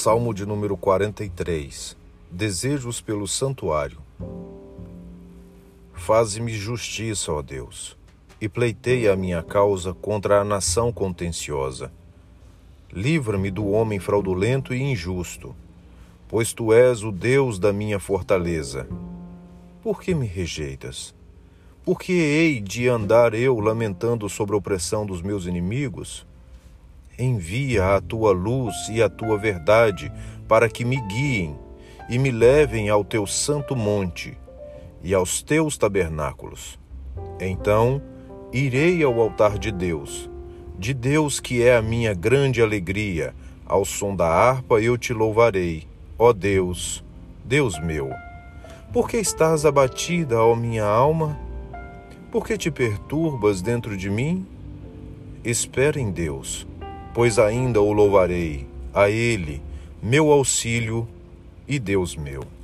Salmo de número 43 Desejos pelo santuário. Faze-me justiça, ó Deus, e pleiteia a minha causa contra a nação contenciosa. Livra-me do homem fraudulento e injusto, pois tu és o Deus da minha fortaleza. Por que me rejeitas? Por que hei de andar eu lamentando sobre a opressão dos meus inimigos? Envia a tua luz e a tua verdade para que me guiem e me levem ao teu santo monte e aos teus tabernáculos. Então irei ao altar de Deus, de Deus que é a minha grande alegria. Ao som da harpa eu te louvarei, ó Deus, Deus meu. Por que estás abatida, ó minha alma? Por que te perturbas dentro de mim? Espera em Deus pois ainda o louvarei, a Ele, meu auxílio e Deus meu.